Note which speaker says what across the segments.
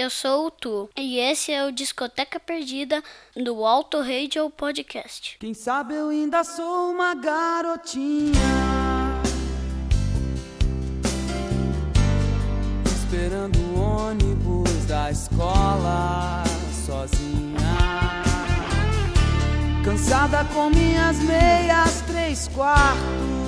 Speaker 1: eu sou o Tu e esse é o Discoteca Perdida do Alto Radio Podcast.
Speaker 2: Quem sabe eu ainda sou uma garotinha Esperando o ônibus da escola sozinha Cansada com minhas meias três quartos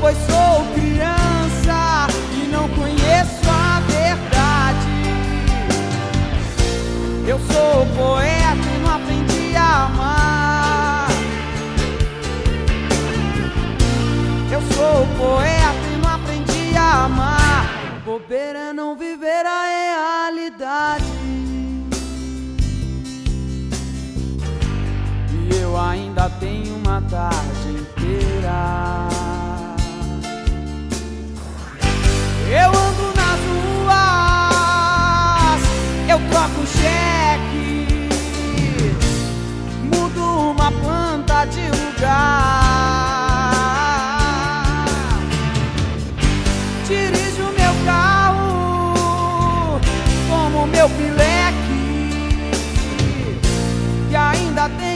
Speaker 2: pois sou criança e não conheço a verdade. Eu sou poeta e não aprendi a amar. Eu sou poeta e não aprendi a amar. Bobeira não viver a realidade. E eu ainda tenho uma tarde inteira. Eu ando nas ruas, eu troco cheque, mudo uma planta de lugar. Dirijo meu carro como meu pileque e ainda tenho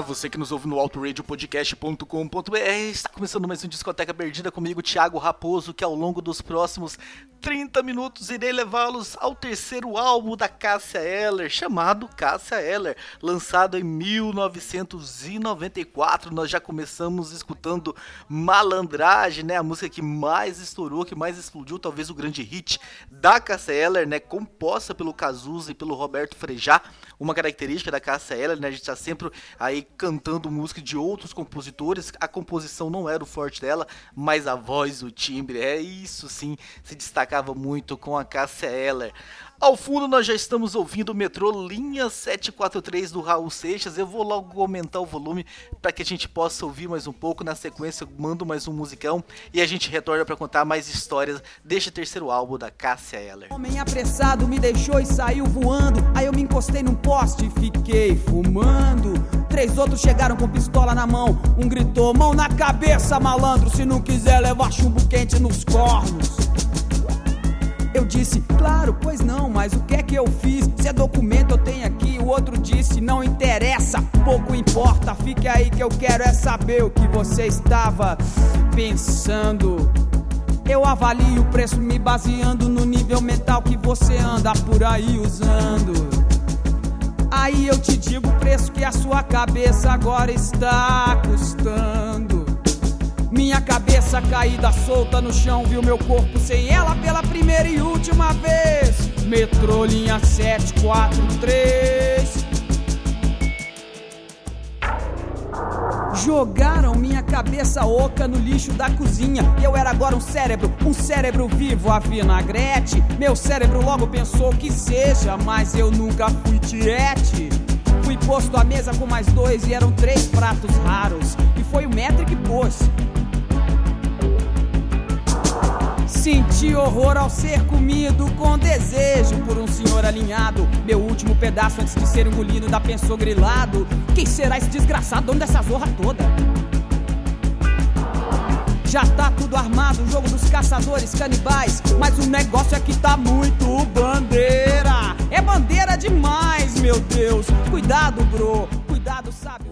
Speaker 3: Você que nos ouve no autoradiopodcast.com.br, está começando mais um Discoteca Perdida comigo, Thiago Raposo, que ao longo dos próximos 30 minutos irei levá-los ao terceiro álbum da Cássia Eller, chamado Cássia Eller, lançado em 1994. Nós já começamos escutando Malandragem, né, a música que mais estourou, que mais explodiu, talvez o grande hit da Cássia Eller, né, composta pelo Cazuza e pelo Roberto Frejá, uma característica da Cássia Eller, né, a gente tá sempre aí cantando música de outros compositores, a composição não era o forte dela, mas a voz, o timbre, é isso sim, se destacava muito com a Cássia Eller. Ao fundo nós já estamos ouvindo o metrô Linha 743 do Raul Seixas. Eu vou logo aumentar o volume para que a gente possa ouvir mais um pouco. Na sequência eu mando mais um musicão e a gente retorna para contar mais histórias deste terceiro álbum da Cássia Eller.
Speaker 2: Homem apressado me deixou e saiu voando. Aí eu me encostei num poste e fiquei fumando. Três outros chegaram com pistola na mão. Um gritou: mão na cabeça, malandro. Se não quiser levar chumbo quente nos cornos. Eu disse, claro, pois não, mas o que é que eu fiz? Se é documento eu tenho aqui, o outro disse, não interessa, pouco importa, fique aí que eu quero é saber o que você estava pensando. Eu avalio o preço me baseando no nível mental que você anda por aí usando. Aí eu te digo o preço que a sua cabeça agora está custando. Minha cabeça caída solta no chão, viu meu corpo sem ela pela primeira e última vez. Metrô linha 743. Jogaram minha cabeça oca no lixo da cozinha. Eu era agora um cérebro, um cérebro vivo a vinagrete. Meu cérebro logo pensou que seja, mas eu nunca fui tiete. Fui posto à mesa com mais dois e eram três pratos raros. E foi o metro que pôs. Senti horror ao ser comido com desejo por um senhor alinhado. Meu último pedaço antes de ser engolido da pensou grilado. Quem será esse desgraçado, dono dessa zorra toda? Já tá tudo armado, o jogo dos caçadores canibais. Mas o negócio é que tá muito bandeira. É bandeira demais, meu Deus. Cuidado, bro. Cuidado, sabe?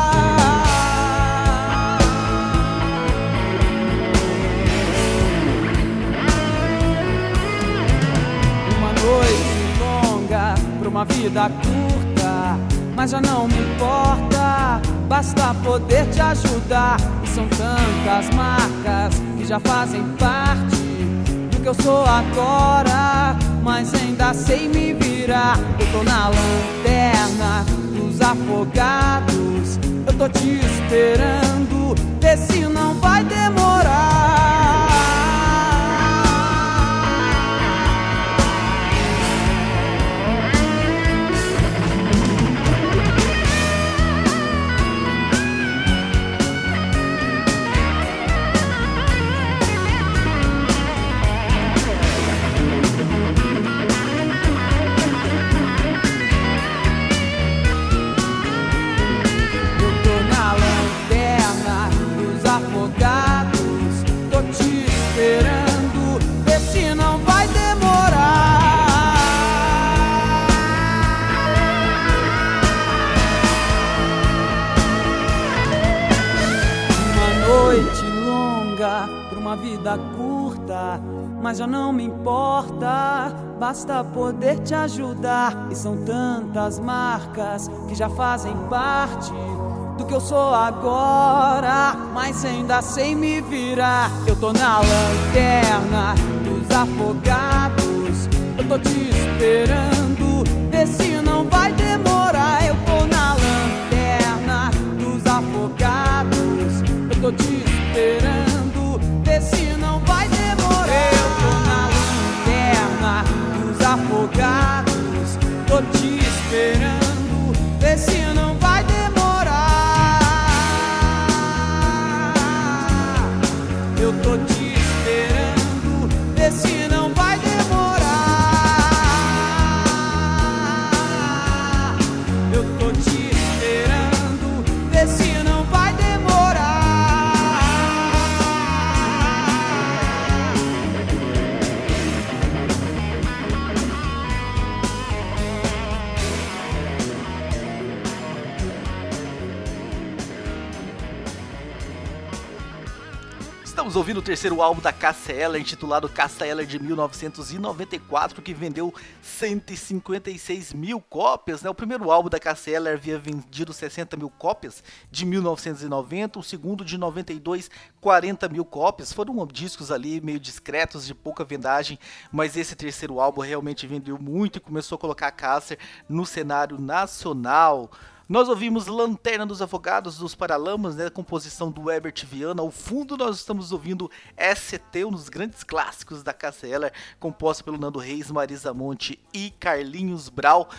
Speaker 2: Uma vida curta, mas já não me importa. Basta poder te ajudar. E são tantas marcas que já fazem parte do que eu sou agora, mas ainda sei me virar. Eu tô na lanterna dos afogados. Eu tô te esperando, vê se não vai demorar. Mas já não me importa. Basta poder te ajudar. E são tantas marcas que já fazem parte do que eu sou agora, mas ainda sem me virar. Eu tô na lanterna dos afogados. Eu tô te esperando, vê se não vai demorar. Eu tô na lanterna dos afogados. Eu tô te esperando esperando, vê
Speaker 3: ouvindo o terceiro álbum da Cassia intitulado Cassia de 1994, que vendeu 156 mil cópias. Né? O primeiro álbum da Cassia havia vendido 60 mil cópias de 1990, o segundo de 92, 40 mil cópias. Foram discos ali meio discretos, de pouca vendagem, mas esse terceiro álbum realmente vendeu muito e começou a colocar a Cassia no cenário nacional. Nós ouvimos Lanterna dos Afogados dos Paralamas, né, composição do Herbert Viana. Ao fundo nós estamos ouvindo ST, um dos grandes clássicos da Cassia composta pelo Nando Reis, Marisa Monte e Carlinhos Brau.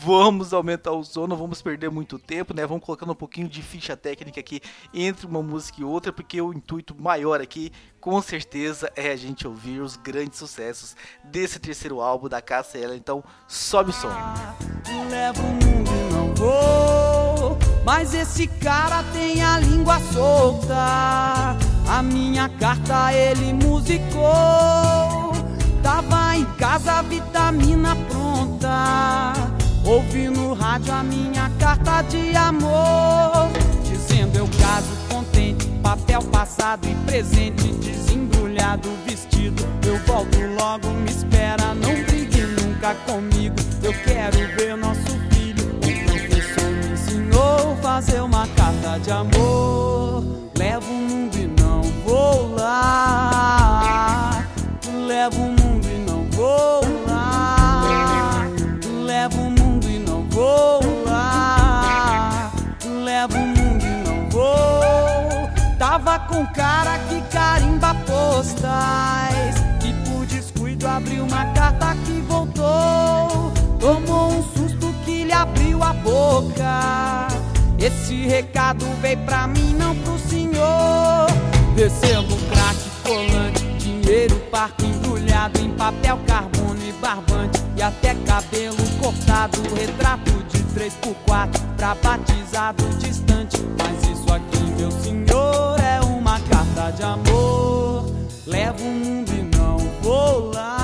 Speaker 3: Vamos aumentar o som, não vamos perder muito tempo, né? Vamos colocando um pouquinho de ficha técnica aqui entre uma música e outra, porque o intuito maior aqui, com certeza, é a gente ouvir os grandes sucessos desse terceiro álbum da Cassia Então, sobe o som.
Speaker 2: Leva mas esse cara tem a língua solta. A minha carta ele musicou. Tava em casa, vitamina pronta Ouvi no rádio a minha carta de amor, dizendo eu caso contente, papel passado e presente, desembrulhado vestido. Eu volto logo, me espera, não brigue nunca comigo. Eu quero ver nosso fazer uma carta de amor. Levo o mundo e não vou lá. Levo o mundo e não vou lá. Levo o vou lá, levo o mundo e não vou. Tava com cara que carimba postais e por descuido abriu uma carta que voltou. Tomou um susto que lhe abriu a boca. Esse recado veio pra mim, não pro senhor. Recebo crack, colante, dinheiro, parque embrulhado em papel, carbono e barbante e até cabelo cortado, retrato de 3x4 pra batizado distante. Mas isso aqui, meu senhor, é uma carta de amor. Levo o mundo e não vou lá.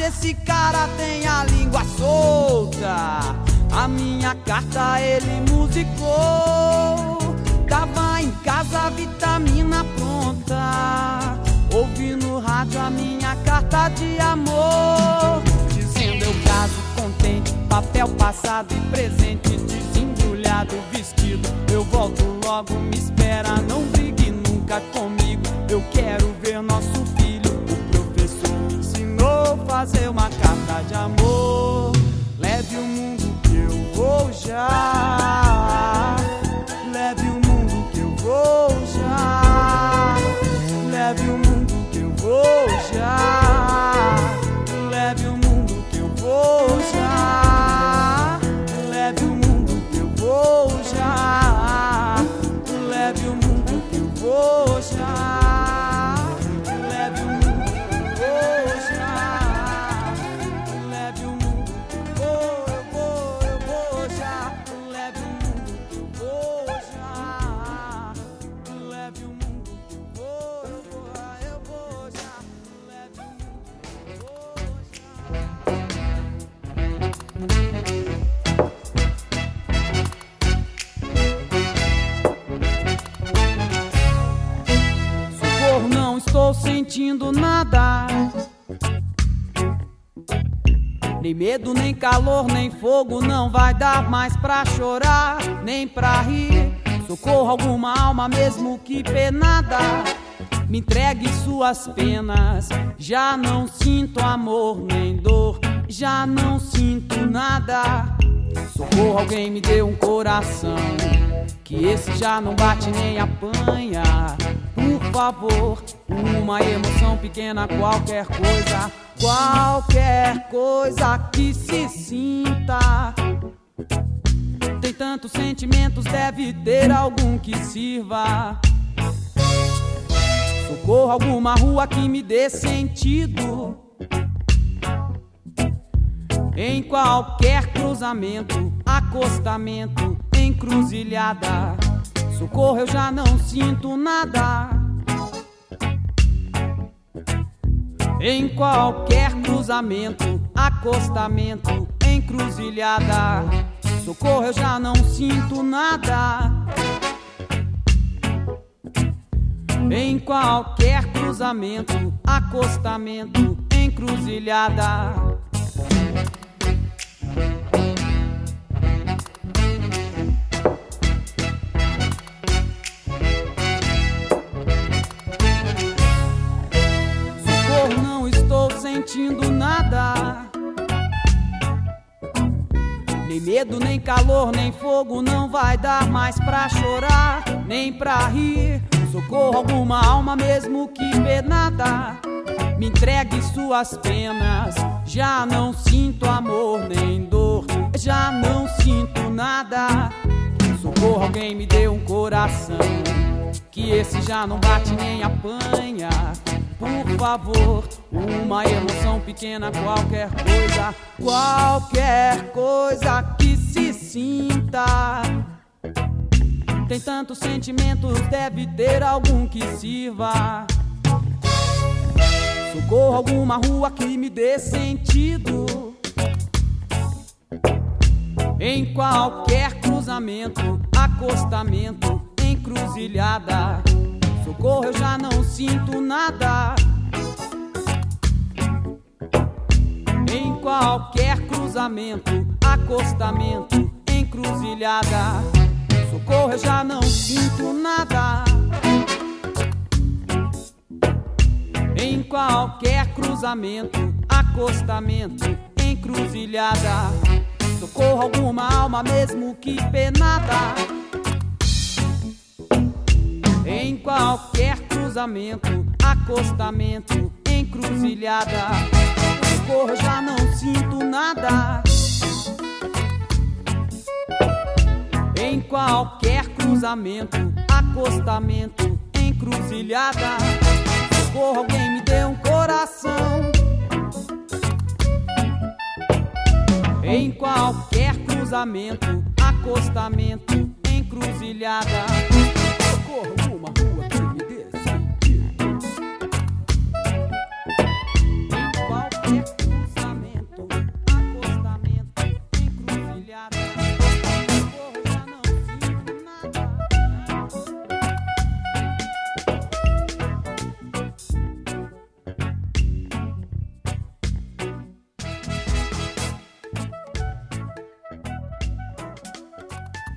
Speaker 2: Esse cara tem a língua solta. A minha carta ele musicou. Tava em casa, vitamina pronta. Ouvi no rádio a minha carta de amor. Dizendo eu caso contente, papel passado e presente. Desembrulhado vestido. Eu volto logo, me espera, não brigue nunca comigo. Eu quero ver nosso a fazer uma carta de amor. Leve o mundo vou já. Leve o mundo que eu vou já. Leve o mundo que eu vou já. Estou sentindo nada. Nem medo, nem calor, nem fogo, não vai dar mais pra chorar, nem pra rir. Socorro alguma alma, mesmo que penada. Me entregue suas penas. Já não sinto amor nem dor, já não sinto nada. Socorro, alguém me deu um coração. Que esse já não bate nem apanha. Por favor, uma emoção pequena, qualquer coisa, qualquer coisa que se sinta. Tem tantos sentimentos, deve ter algum que sirva. Socorro, alguma rua que me dê sentido. Em qualquer cruzamento, acostamento, encruzilhada. Socorro, eu já não sinto nada. Em qualquer cruzamento, acostamento, encruzilhada. Socorro, eu já não sinto nada. Em qualquer cruzamento, acostamento, encruzilhada. Medo, nem calor, nem fogo não vai dar mais pra chorar, nem pra rir. Socorro, alguma alma mesmo que penada. Me entregue suas penas. Já não sinto amor nem dor, já não sinto nada. Socorro, alguém me dê um coração. Que esse já não bate nem apanha. Por favor, uma emoção pequena, qualquer coisa, qualquer coisa sinta. Tem tantos sentimentos, deve ter algum que sirva. Socorro, alguma rua que me dê sentido. Em qualquer cruzamento, acostamento, encruzilhada. Socorro, eu já não sinto nada. Em qualquer cruzamento, acostamento, encruzilhada. Socorro, eu já não sinto nada. Em qualquer cruzamento, acostamento, encruzilhada. Socorro, alguma alma mesmo que penada. Em qualquer cruzamento, acostamento, encruzilhada. Socorro, eu já não sinto nada. Em qualquer cruzamento, acostamento, encruzilhada. Socorro, alguém me dê um coração. Em qualquer cruzamento, acostamento, encruzilhada. Socorro, uma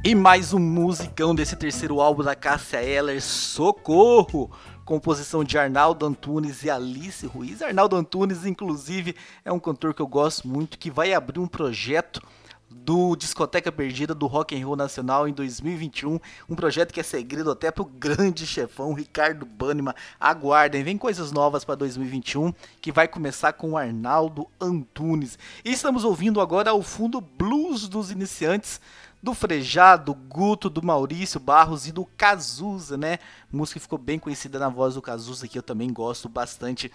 Speaker 3: E mais um musicão desse terceiro álbum da Cássia Eller, Socorro! Composição de Arnaldo Antunes e Alice Ruiz. Arnaldo Antunes, inclusive, é um cantor que eu gosto muito, que vai abrir um projeto do Discoteca Perdida do Rock and Roll Nacional em 2021, um projeto que é segredo até pro grande chefão Ricardo Banniman. Aguardem, vem coisas novas para 2021, que vai começar com o Arnaldo Antunes. E estamos ouvindo agora ao fundo Blues dos Iniciantes, do Frejá, do Guto, do Maurício Barros e do Cazuza, né? Música que ficou bem conhecida na voz do Cazuza, que eu também gosto bastante.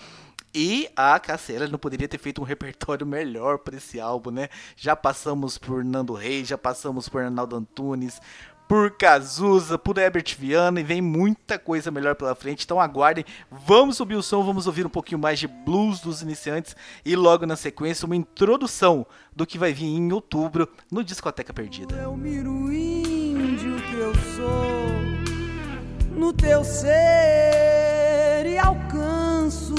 Speaker 3: E a Cassiela não poderia ter feito um repertório melhor para esse álbum, né? Já passamos por Nando Reis, já passamos por Arnaldo Antunes, por Cazuza, por Herbert Viana e vem muita coisa melhor pela frente. Então aguardem, vamos subir o som, vamos ouvir um pouquinho mais de blues dos iniciantes e logo na sequência uma introdução do que vai vir em outubro no Discoteca Perdida.
Speaker 2: Eu miro índio que eu sou no teu ser e alcanço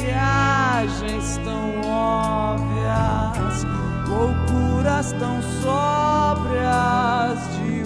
Speaker 2: viagens tão óbvias, loucuras tão sóbrias de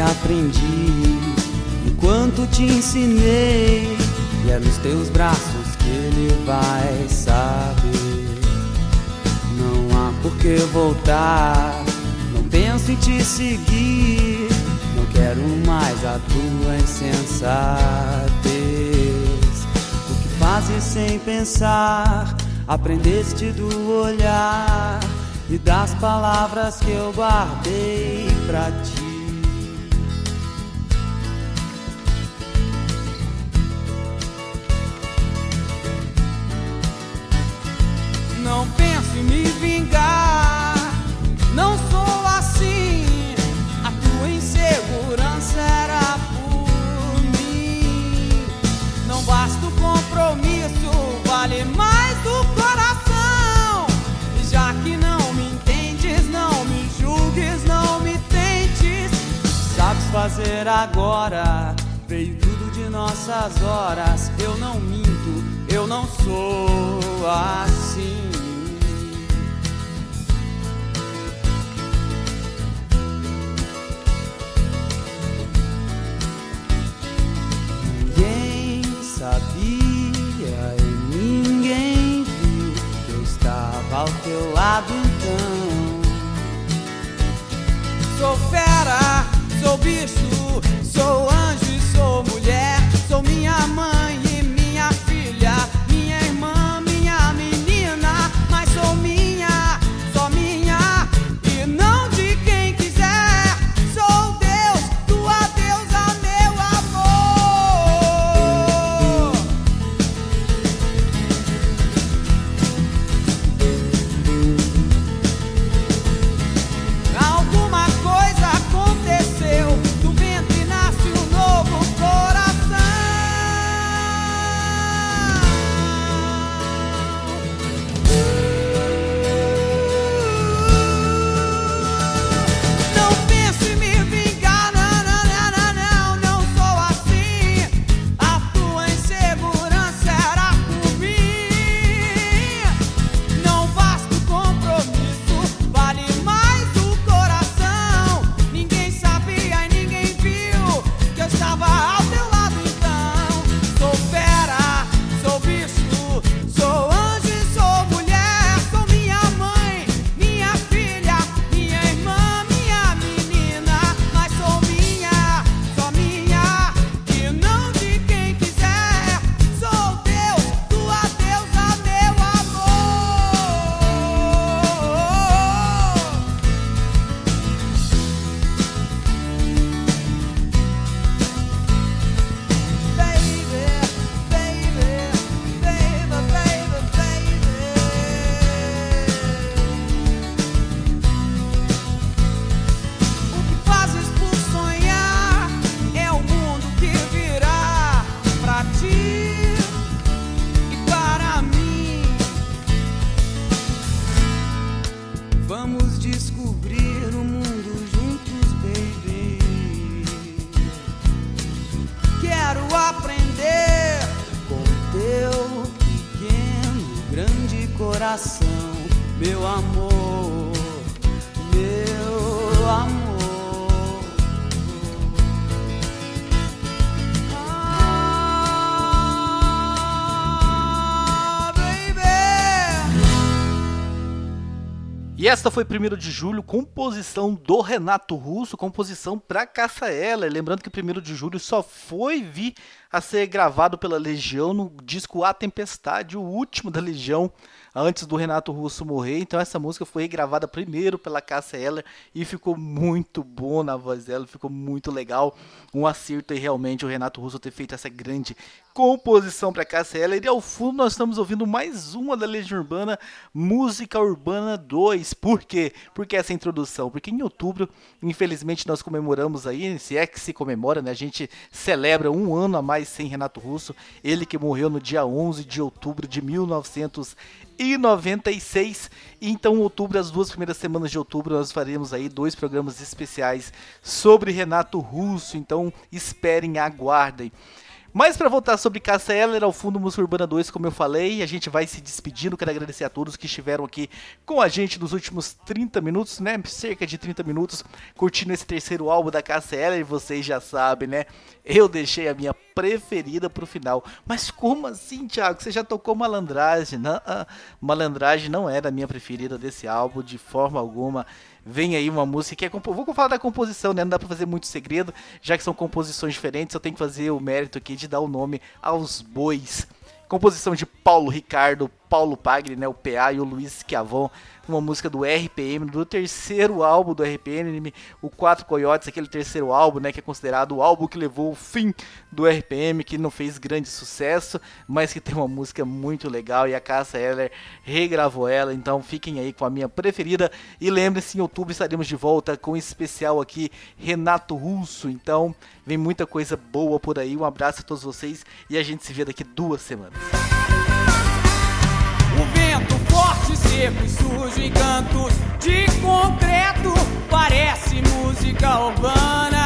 Speaker 4: aprendi enquanto te ensinei. E é nos teus braços que ele vai saber. Não há por que voltar. Não penso em te seguir. Não quero mais a tua insensatez. O que fazes sem pensar? Aprendeste do olhar e das palavras que eu guardei pra ti.
Speaker 2: Não penso em me vingar, não sou assim. A tua insegurança era por mim. Não basta o compromisso, vale mais do coração. E já que não me entendes, não me julgues, não me tentes.
Speaker 4: Sabes fazer agora, veio tudo de nossas horas. Eu não minto, eu não sou assim. Sabia e ninguém viu que eu estava ao teu lado então.
Speaker 2: Sou fera, sou bicho, sou anjo e sou mulher. Sou minha mãe E
Speaker 3: esta foi 1 de julho, composição do Renato Russo, composição para Caça Eller. Lembrando que 1 de julho só foi vir a ser gravado pela Legião no disco A Tempestade, o último da Legião, antes do Renato Russo morrer. Então essa música foi gravada primeiro pela Cássia Eller e ficou muito bom na voz dela, ficou muito legal. Um acerto aí realmente o Renato Russo ter feito essa grande composição para Cássia Eller. E ao fundo nós estamos ouvindo mais uma da Legião Urbana, Música Urbana 2. Por quê? Porque essa introdução, porque em outubro, infelizmente nós comemoramos aí, se é que se comemora, né? A gente celebra um ano a mais sem Renato Russo, ele que morreu no dia 11 de outubro de 1996. Então, em outubro, as duas primeiras semanas de outubro, nós faremos aí dois programas especiais sobre Renato Russo. Então, esperem, aguardem. Mas para voltar sobre Cássia Eller ao fundo Música Urbana 2, como eu falei, a gente vai se despedindo. Quero agradecer a todos que estiveram aqui com a gente nos últimos 30 minutos, né? Cerca de 30 minutos, curtindo esse terceiro álbum da Cássia Eller. E vocês já sabem, né? Eu deixei a minha preferida pro final. Mas como assim, Thiago? Você já tocou Malandragem? Não, ah, Malandragem não era a minha preferida desse álbum, de forma alguma vem aí uma música que é. Vou falar da composição, né? Não dá pra fazer muito segredo, já que são composições diferentes, eu tenho que fazer o mérito aqui de dar o nome aos bois. Composição de Paulo Ricardo, Paulo Pagli, né, o PA e o Luiz Schiavon, uma música do RPM, do terceiro álbum do RPM, o Quatro Coyotes, aquele terceiro álbum, né, que é considerado o álbum que levou o fim do RPM, que não fez grande sucesso, mas que tem uma música muito legal e a Cássia Eller regravou ela, então fiquem aí com a minha preferida. E lembrem-se, em outubro estaremos de volta com um especial aqui, Renato Russo, então vem muita coisa boa por aí, um abraço a todos vocês e a gente se vê daqui duas semanas.
Speaker 2: Seco e sujo em cantos de concreto parece música urbana.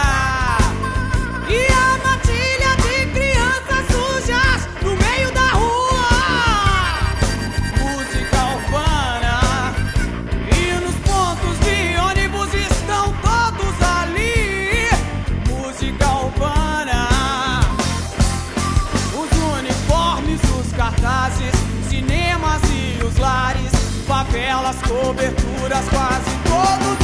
Speaker 2: Favelas, coberturas, quase todos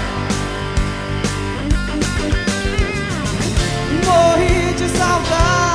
Speaker 5: de
Speaker 2: saudade.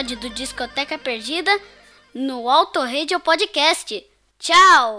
Speaker 2: episódio do Discoteca Perdida no Autorradio Podcast. Tchau!